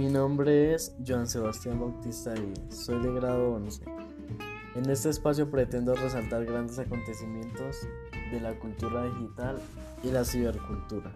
Mi nombre es Joan Sebastián Bautista y soy de grado 11. En este espacio pretendo resaltar grandes acontecimientos de la cultura digital y la cibercultura.